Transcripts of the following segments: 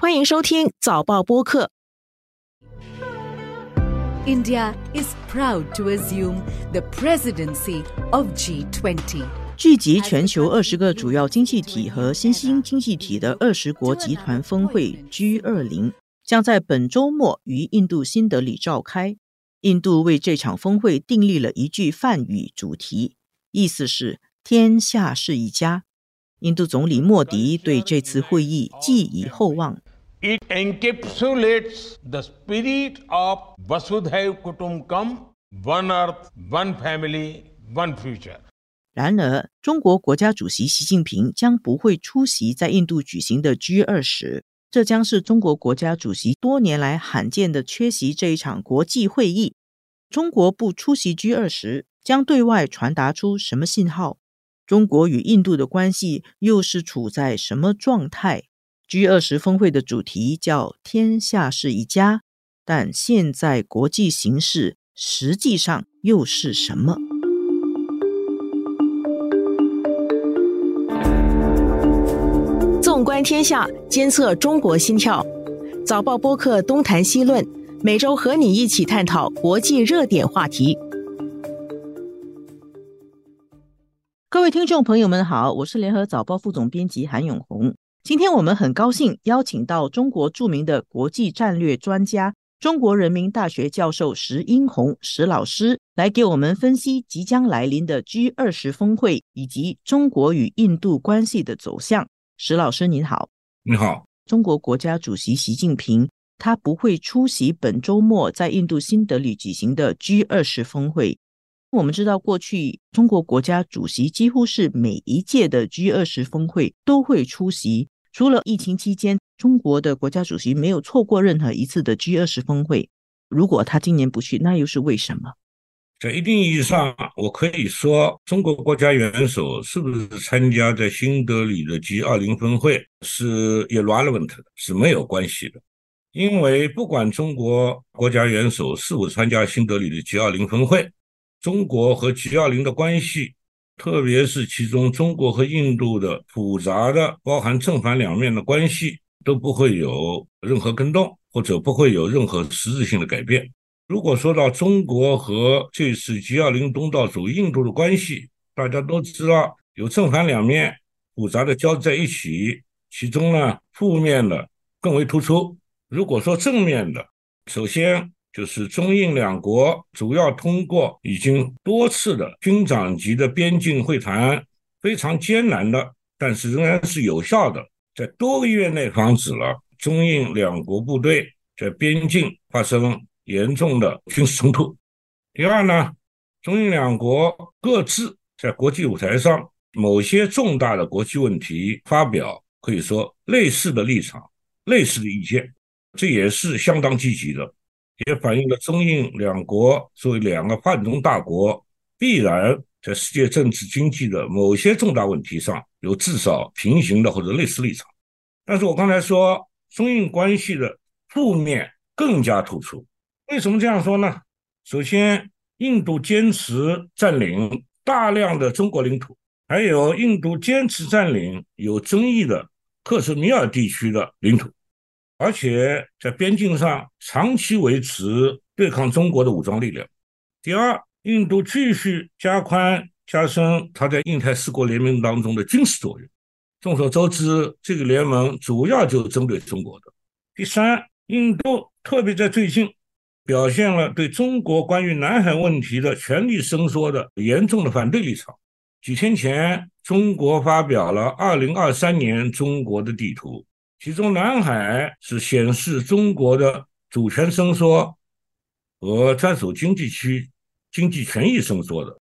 欢迎收听早报播客。India is proud to assume the presidency of G20. 聚集全球二十个主要经济体和新兴经济体的二十国集团峰会 G20 将在本周末于印度新德里召开。印度为这场峰会订立了一句梵语主题，意思是“天下是一家”。印度总理莫迪对这次会议寄以厚望。It encapsulates the spirit of Vasudhaiv Kutumbakam, one earth, one family, one future. 然而，中国国家主席习近平将不会出席在印度举行的 G 二十，这将是中国国家主席多年来罕见的缺席这一场国际会议。中国不出席 G 二十，将对外传达出什么信号？中国与印度的关系又是处在什么状态？G 二十峰会的主题叫“天下是一家”，但现在国际形势实际上又是什么？纵观天下，监测中国心跳。早报播客东谈西论，每周和你一起探讨国际热点话题。各位听众朋友们好，我是联合早报副总编辑韩永红。今天我们很高兴邀请到中国著名的国际战略专家、中国人民大学教授石英红石老师来给我们分析即将来临的 G 二十峰会以及中国与印度关系的走向。石老师您好，你好。中国国家主席习近平他不会出席本周末在印度新德里举行的 G 二十峰会。我们知道，过去中国国家主席几乎是每一届的 G 二十峰会都会出席，除了疫情期间，中国的国家主席没有错过任何一次的 G 二十峰会。如果他今年不去，那又是为什么？在一定意义上，我可以说，中国国家元首是不是参加在新德里的 G 二零峰会是 irrelevant 的，是没有关系的。因为不管中国国家元首是否参加新德里的 G 二零峰会，中国和 G 二零的关系，特别是其中中国和印度的复杂的、包含正反两面的关系，都不会有任何更动，或者不会有任何实质性的改变。如果说到中国和这次 G20 东道主印度的关系，大家都知道有正反两面复杂的交织在一起，其中呢负面的更为突出。如果说正面的，首先就是中印两国主要通过已经多次的军长级的边境会谈，非常艰难的，但是仍然是有效的，在多个月内防止了中印两国部队在边境发生。严重的军事冲突。第二呢，中印两国各自在国际舞台上某些重大的国际问题发表可以说类似的立场、类似的意见，这也是相当积极的，也反映了中印两国作为两个泛中大国，必然在世界政治经济的某些重大问题上有至少平行的或者类似立场。但是我刚才说，中印关系的负面更加突出。为什么这样说呢？首先，印度坚持占领大量的中国领土，还有印度坚持占领有争议的克什米尔地区的领土，而且在边境上长期维持对抗中国的武装力量。第二，印度继续加宽加深它在印太四国联盟当中的军事作用。众所周知，这个联盟主要就是针对中国的。第三，印度特别在最近。表现了对中国关于南海问题的权力伸缩的严重的反对立场。几天前，中国发表了2023年中国的地图，其中南海是显示中国的主权伸缩和专属经济区经济权益伸缩的。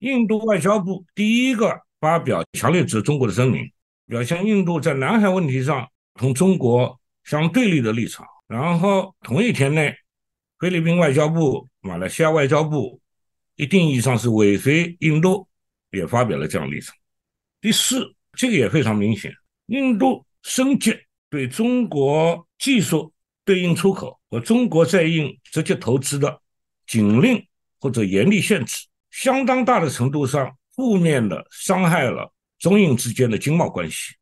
印度外交部第一个发表强烈指中国的声明，表现印度在南海问题上同中国相对立的立场。然后同一天内。菲律宾外交部、马来西亚外交部，一定意义上是尾随印度，也发表了这样立场。第四，这个也非常明显，印度升级对中国技术对应出口和中国在印直接投资的禁令或者严厉限制，相当大的程度上负面的伤害了中印之间的经贸关系。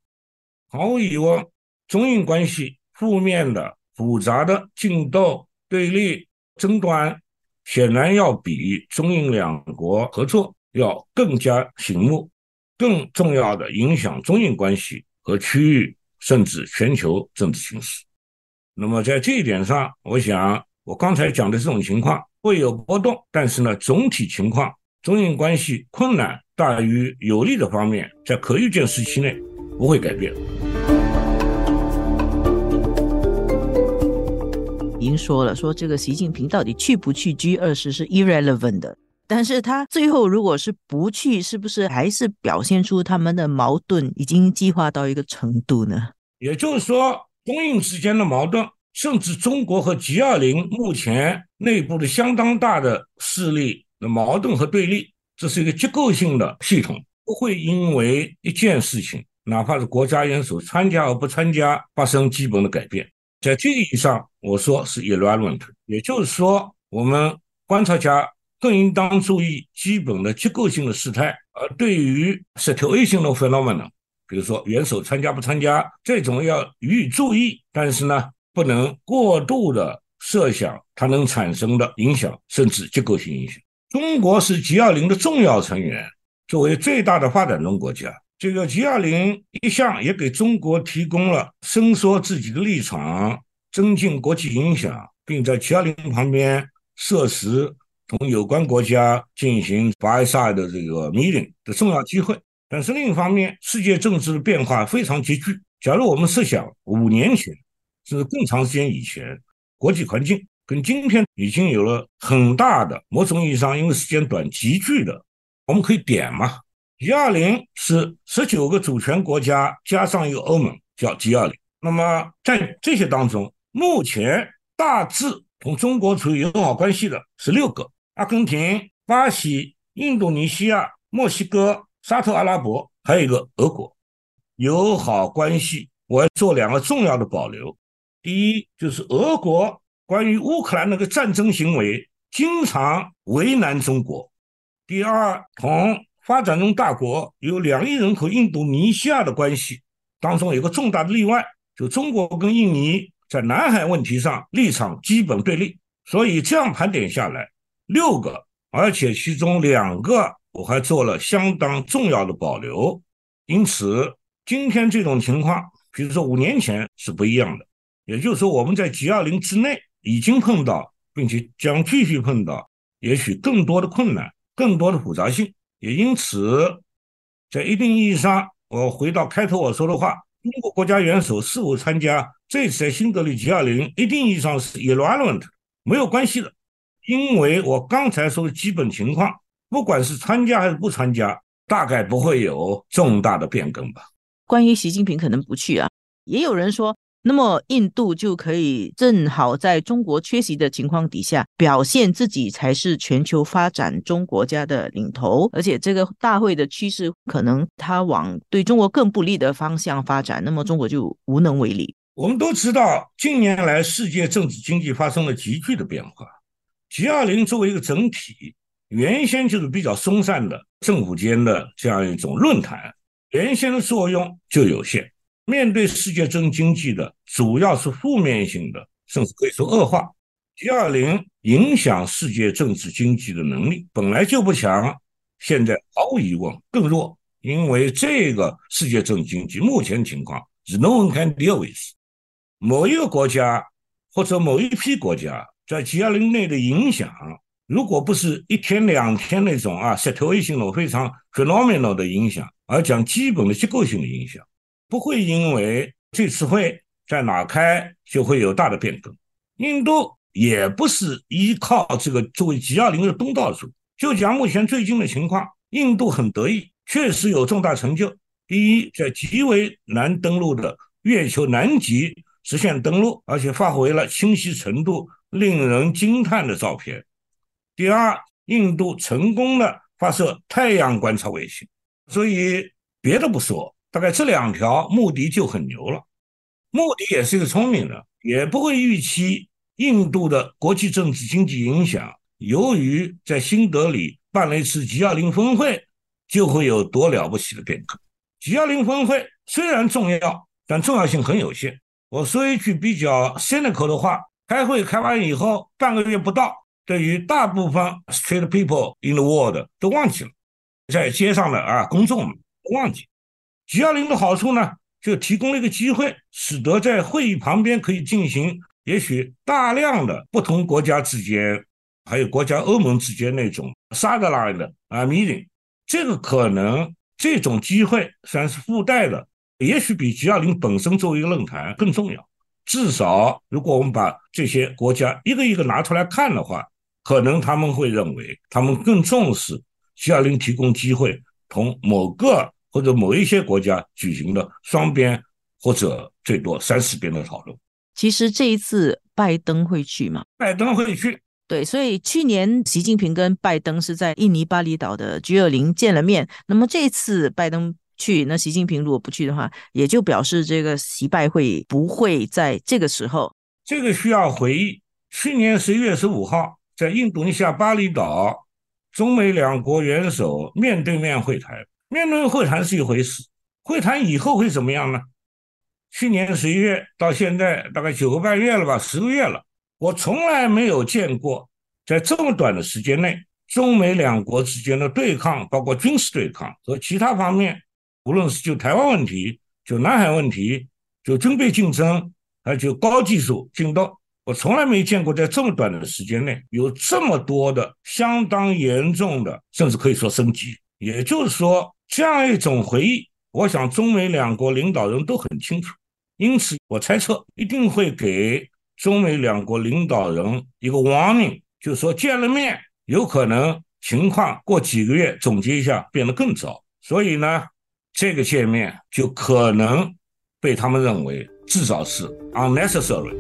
毫无疑问，中印关系负面的、复杂的竞斗、对立、争端，显然要比中印两国合作要更加醒目，更重要的影响中印关系和区域甚至全球政治形势。那么在这一点上，我想我刚才讲的这种情况会有波动，但是呢，总体情况中印关系困难大于有利的方面，在可预见时期内不会改变。已经说了，说这个习近平到底去不去 G 二十是 irrelevant 的，但是他最后如果是不去，是不是还是表现出他们的矛盾已经激化到一个程度呢？也就是说。中印之间的矛盾，甚至中国和 G20 目前内部的相当大的势力的矛盾和对立，这是一个结构性的系统，不会因为一件事情，哪怕是国家元首参加而不参加，发生基本的改变。在这个意义上，我说是 irrelevant，也就是说，我们观察家更应当注意基本的结构性的事态，而对于 situational phenomenon。比如说，元首参加不参加这种要予以注意，但是呢，不能过度的设想它能产生的影响，甚至结构性影响。中国是 G20 的重要成员，作为最大的发展中国家，这个 G20 一向也给中国提供了伸缩自己的立场、增进国际影响，并在 G20 旁边设实同有关国家进行 by side 的这个 meeting 的重要机会。但是另一方面，世界政治的变化非常急剧。假如我们设想五年前，甚至更长时间以前，国际环境跟今天已经有了很大的某种意义上，因为时间短，急剧的，我们可以点嘛？G 二零是十九个主权国家加上一个欧盟，叫 G 二零。那么在这些当中，目前大致同中国处于友好关系的是六个：阿根廷、巴西、印度尼西亚、墨西哥。沙特阿拉伯还有一个俄国友好关系，我要做两个重要的保留。第一，就是俄国关于乌克兰那个战争行为经常为难中国；第二，同发展中大国有两亿人口印度尼西亚的关系当中有个重大的例外，就中国跟印尼在南海问题上立场基本对立。所以这样盘点下来，六个，而且其中两个。我还做了相当重要的保留，因此今天这种情况，比如说五年前是不一样的。也就是说，我们在 G20 之内已经碰到，并且将继续碰到，也许更多的困难、更多的复杂性。也因此，在一定意义上，我回到开头我说的话：中国国家元首是否参加这次在新德里 G20，一定意义上是 irrelevant，没有关系的，因为我刚才说的基本情况。不管是参加还是不参加，大概不会有重大的变更吧。关于习近平可能不去啊，也有人说，那么印度就可以正好在中国缺席的情况底下，表现自己才是全球发展中国家的领头，而且这个大会的趋势可能它往对中国更不利的方向发展，那么中国就无能为力。我们都知道，近年来世界政治经济发生了急剧的变化，G20 作为一个整体。原先就是比较松散的政府间的这样一种论坛，原先的作用就有限。面对世界政经济的主要是负面性的，甚至可以说恶化，G20 影响世界政治经济的能力本来就不强，现在毫无疑问更弱。因为这个世界政治经济目前情况是 no one can deal with，某一个国家或者某一批国家在 G20 内的影响。如果不是一天两天那种啊 s i t u a t i o n 非常 phenomenal 的影响，而讲基本的结构性的影响，不会因为这次会在哪开就会有大的变更。印度也不是依靠这个作为 G20 的东道主，就讲目前最近的情况，印度很得意，确实有重大成就。第一，在极为难登陆的月球南极实现登陆，而且发挥了清晰程度令人惊叹的照片。第二，印度成功的发射太阳观察卫星，所以别的不说，大概这两条目的就很牛了。目的也是一个聪明人，也不会预期印度的国际政治经济影响，由于在新德里办了一次 G20 峰会，就会有多了不起的变革。G20 峰会虽然重要，但重要性很有限。我说一句比较 cynical 的话：开会开完以后，半个月不到，对于大部分 street people in the world 都忘记了，在街上的啊公众们忘记。G 二零的好处呢，就提供了一个机会，使得在会议旁边可以进行也许大量的不同国家之间，还有国家欧盟之间那种 sideline 的啊 meeting。这个可能这种机会虽然是附带的，也许比 G 二零本身作为一个论坛更重要。至少，如果我们把这些国家一个一个拿出来看的话，可能他们会认为他们更重视 G 二零提供机会同某个。或者某一些国家举行的双边或者最多三四边的讨论。其实这一次拜登会去吗？拜登会去。对，所以去年习近平跟拜登是在印尼巴厘岛的 G 二零见了面。那么这次拜登去，那习近平如果不去的话，也就表示这个习拜会不会在这个时候。这个需要回忆，去年十一月十五号在印度尼西亚巴厘岛，中美两国元首面对面会谈。面对面会谈是一回事，会谈以后会怎么样呢？去年十一月到现在大概九个半月了吧，十个月了，我从来没有见过在这么短的时间内，中美两国之间的对抗，包括军事对抗和其他方面，无论是就台湾问题、就南海问题、就军备竞争，还就高技术竞斗，我从来没见过在这么短的时间内有这么多的相当严重的，甚至可以说升级。也就是说。这样一种回忆，我想中美两国领导人都很清楚，因此我猜测一定会给中美两国领导人一个 warning，就是说见了面有可能情况过几个月总结一下变得更糟，所以呢，这个界面就可能被他们认为至少是 unnecessary。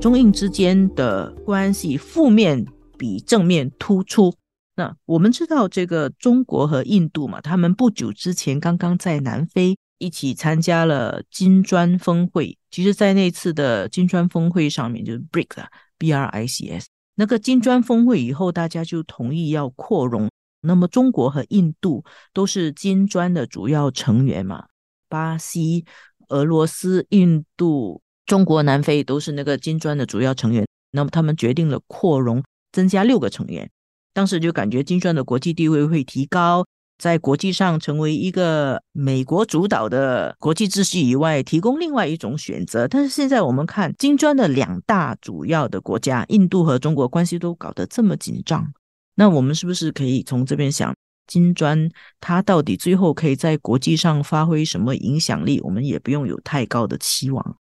中印之间的关系负面。比正面突出。那我们知道，这个中国和印度嘛，他们不久之前刚刚在南非一起参加了金砖峰会。其实，在那次的金砖峰会上面，就是 BRICS，B R I C S 那个金砖峰会以后，大家就同意要扩容。那么，中国和印度都是金砖的主要成员嘛，巴西、俄罗斯、印度、中国、南非都是那个金砖的主要成员。那么，他们决定了扩容。增加六个成员，当时就感觉金砖的国际地位会提高，在国际上成为一个美国主导的国际秩序以外，提供另外一种选择。但是现在我们看金砖的两大主要的国家，印度和中国关系都搞得这么紧张，那我们是不是可以从这边想，金砖它到底最后可以在国际上发挥什么影响力？我们也不用有太高的期望。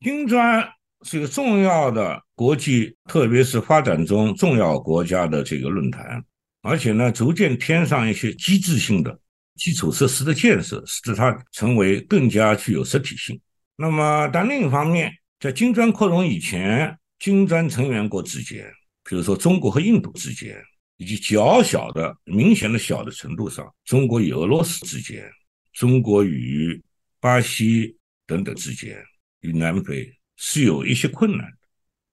金砖。是一个重要的国际，特别是发展中重要国家的这个论坛，而且呢，逐渐添上一些机制性的基础设施的建设，使得它成为更加具有实体性。那么，但另一方面，在金砖扩容以前，金砖成员国之间，比如说中国和印度之间，以及较小的、明显的小的程度上，中国与俄罗斯之间，中国与巴西等等之间，与南非。是有一些困难的，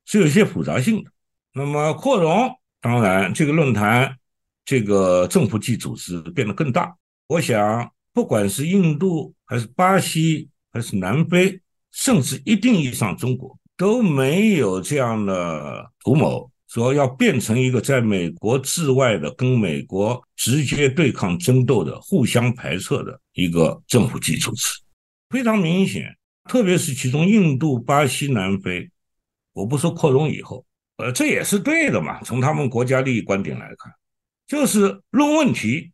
是有一些复杂性的。那么扩容，当然这个论坛，这个政府级组织变得更大。我想，不管是印度还是巴西还是南非，甚至一定意义上中国，都没有这样的图谋，说要变成一个在美国之外的、跟美国直接对抗争斗的、互相排斥的一个政府级组织。非常明显。特别是其中印度、巴西、南非，我不说扩容以后，呃，这也是对的嘛。从他们国家利益观点来看，就是论问题。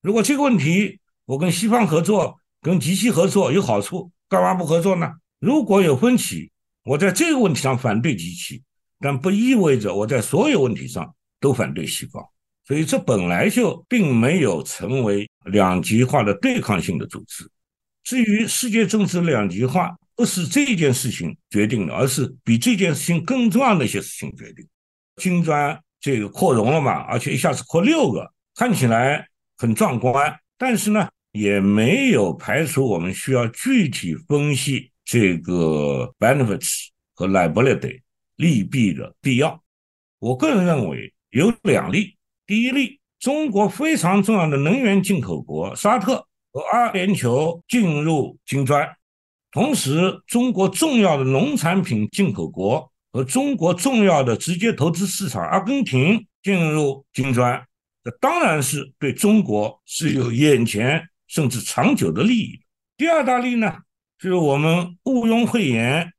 如果这个问题我跟西方合作、跟极其合作有好处，干嘛不合作呢？如果有分歧，我在这个问题上反对极其，但不意味着我在所有问题上都反对西方。所以这本来就并没有成为两极化的对抗性的组织。至于世界政治两极化，不是这件事情决定的，而是比这件事情更重要的一些事情决定。金砖这个扩容了嘛，而且一下子扩六个，看起来很壮观，但是呢，也没有排除我们需要具体分析这个 benefits 和 liability 利弊的必要。我个人认为有两例，第一例，中国非常重要的能源进口国沙特。和阿联酋进入金砖，同时中国重要的农产品进口国和中国重要的直接投资市场阿根廷进入金砖，这当然是对中国是有眼前甚至长久的利益。第二大利呢，就是我们毋庸讳言，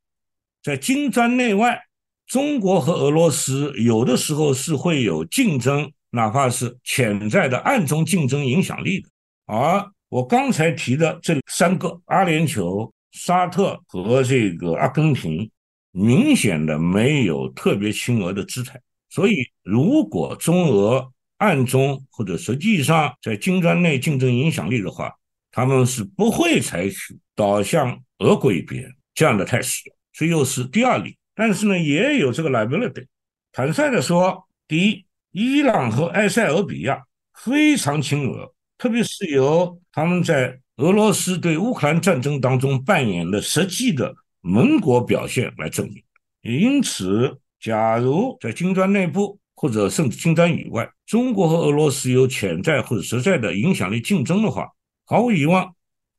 在金砖内外，中国和俄罗斯有的时候是会有竞争，哪怕是潜在的暗中竞争影响力的。而我刚才提的这三个阿联酋、沙特和这个阿根廷，明显的没有特别亲俄的姿态。所以，如果中俄暗中或者实际上在金砖内竞争影响力的话，他们是不会采取倒向俄国一边这样的态势，这又是第二例。但是呢，也有这个 liability。坦率的说，第一，伊朗和埃塞俄比亚非常亲俄，特别是由他们在俄罗斯对乌克兰战争当中扮演的实际的盟国表现来证明。因此，假如在金砖内部或者甚至金砖以外，中国和俄罗斯有潜在或者实在的影响力竞争的话，毫无疑问，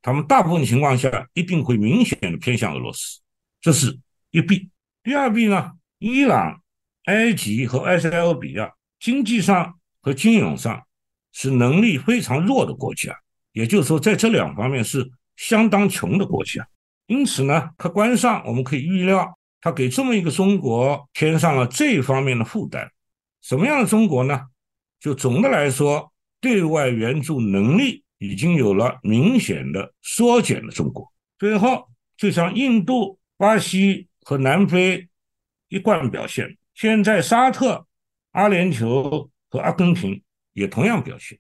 他们大部分情况下一定会明显的偏向俄罗斯，这是一弊。第二弊呢，伊朗、埃及和埃塞俄比亚经济上和金融上是能力非常弱的国家，也就是说，在这两方面是相当穷的国家。因此呢，客观上我们可以预料，他给这么一个中国添上了这方面的负担。什么样的中国呢？就总的来说，对外援助能力。已经有了明显的缩减的中国，最后就像印度、巴西和南非一贯表现，现在沙特、阿联酋和阿根廷也同样表现，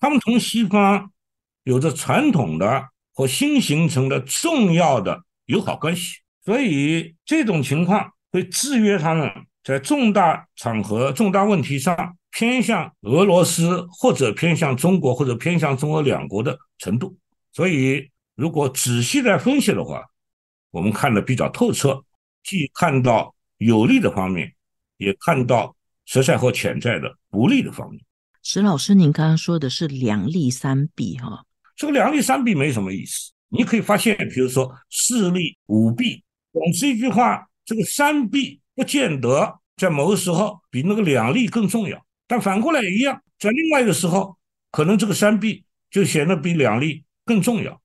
他们同西方有着传统的和新形成的重要的友好关系，所以这种情况会制约他们在重大场合、重大问题上。偏向俄罗斯或者偏向中国或者偏向中俄两国的程度，所以如果仔细来分析的话，我们看的比较透彻，既看到有利的方面，也看到实在或潜在的不利的方面。石老师，您刚刚说的是两利三弊哈，这个两利三弊没什么意思。你可以发现，比如说四利五弊，总之一句话，这个三弊不见得在某个时候比那个两利更重要。但反过来也一样，在另外一个时候，可能这个三弊就显得比两利更重要。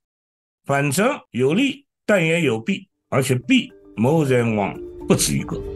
反正有利，但也有弊，而且弊 more than one 不止一个。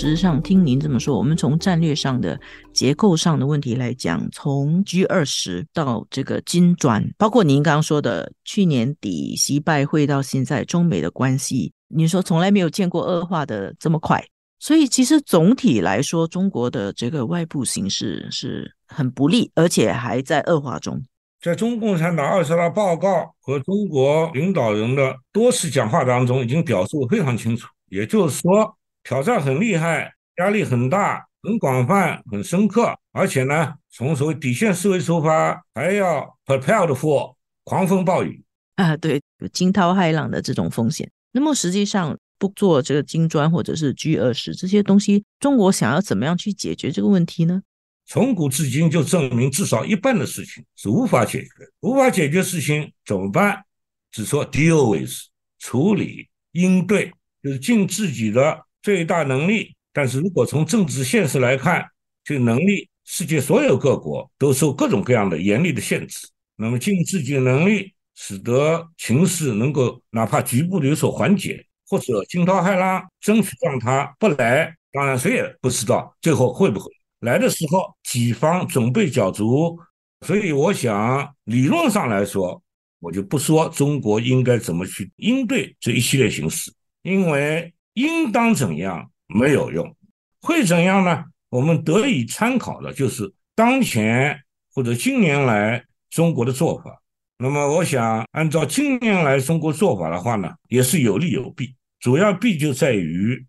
事实上，听您这么说，我们从战略上的结构上的问题来讲，从 G 二十到这个金砖，包括您刚刚说的去年底习拜会到现在，中美的关系。您说从来没有见过恶化的这么快，所以其实总体来说，中国的这个外部形势是很不利，而且还在恶化中。在中共产党二十大报告和中国领导人的多次讲话当中，已经表述非常清楚，也就是说，挑战很厉害，压力很大，很广泛，很深刻，而且呢，从所谓底线思维出发，还要 prepared for 狂风暴雨啊，对，有惊涛骇浪的这种风险。那么实际上不做这个金砖或者是 G 二十这些东西，中国想要怎么样去解决这个问题呢？从古至今就证明，至少一半的事情是无法解决，无法解决事情怎么办？只说 deal with 处理应对，就是尽自己的最大能力。但是如果从政治现实来看，这个能力，世界所有各国都受各种各样的严厉的限制。那么尽自己的能力。使得情势能够哪怕局部的有所缓解，或者惊涛骇浪，争取让他不来。当然，谁也不知道最后会不会来的时候，己方准备较足。所以，我想理论上来说，我就不说中国应该怎么去应对这一系列形势，因为应当怎样没有用，会怎样呢？我们得以参考的就是当前或者近年来中国的做法。那么，我想按照近年来中国做法的话呢，也是有利有弊。主要弊就在于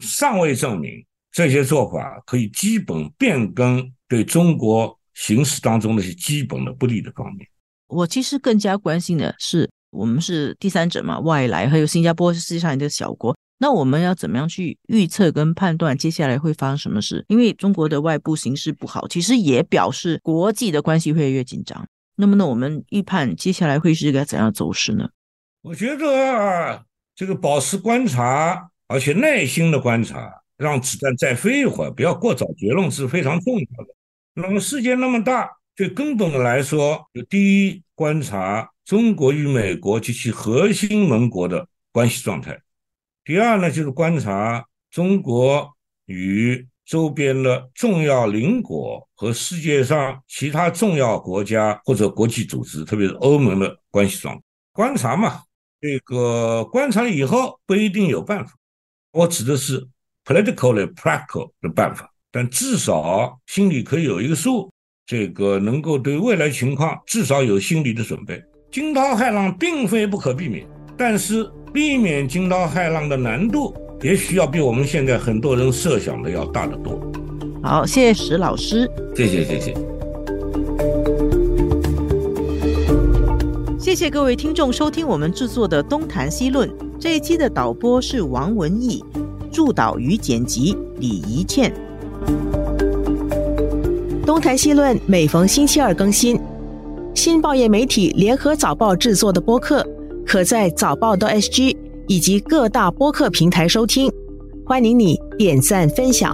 尚未证明这些做法可以基本变更对中国形势当中那些基本的不利的方面。我其实更加关心的是我们是第三者嘛，外来，还有新加坡是世界上一个小国，那我们要怎么样去预测跟判断接下来会发生什么事？因为中国的外部形势不好，其实也表示国际的关系会越紧张。那么呢，我们预判接下来会是一个怎样走势呢？我觉得这个保持观察，而且耐心的观察，让子弹再飞一会儿，不要过早结论是非常重要的。那么世界那么大，最根本的来说，就第一观察。中国与美国及其核心盟国的关系状态。第二呢，就是观察中国与周边的重要邻国和世界上其他重要国家或者国际组织，特别是欧盟的关系状。观察嘛，这个观察以后不一定有办法。我指的是 politically practical 的办法，但至少心里可以有一个数，这个能够对未来情况至少有心理的准备。惊涛骇浪并非不可避免，但是避免惊涛骇浪的难度，也许要比我们现在很多人设想的要大得多。好，谢谢石老师，谢谢谢谢，谢谢各位听众收听我们制作的《东谈西论》这一期的导播是王文义，助导与剪辑李怡倩，《东谈西论》每逢星期二更新。新报业媒体联合早报制作的播客，可在早报的 SG 以及各大播客平台收听。欢迎你点赞分享。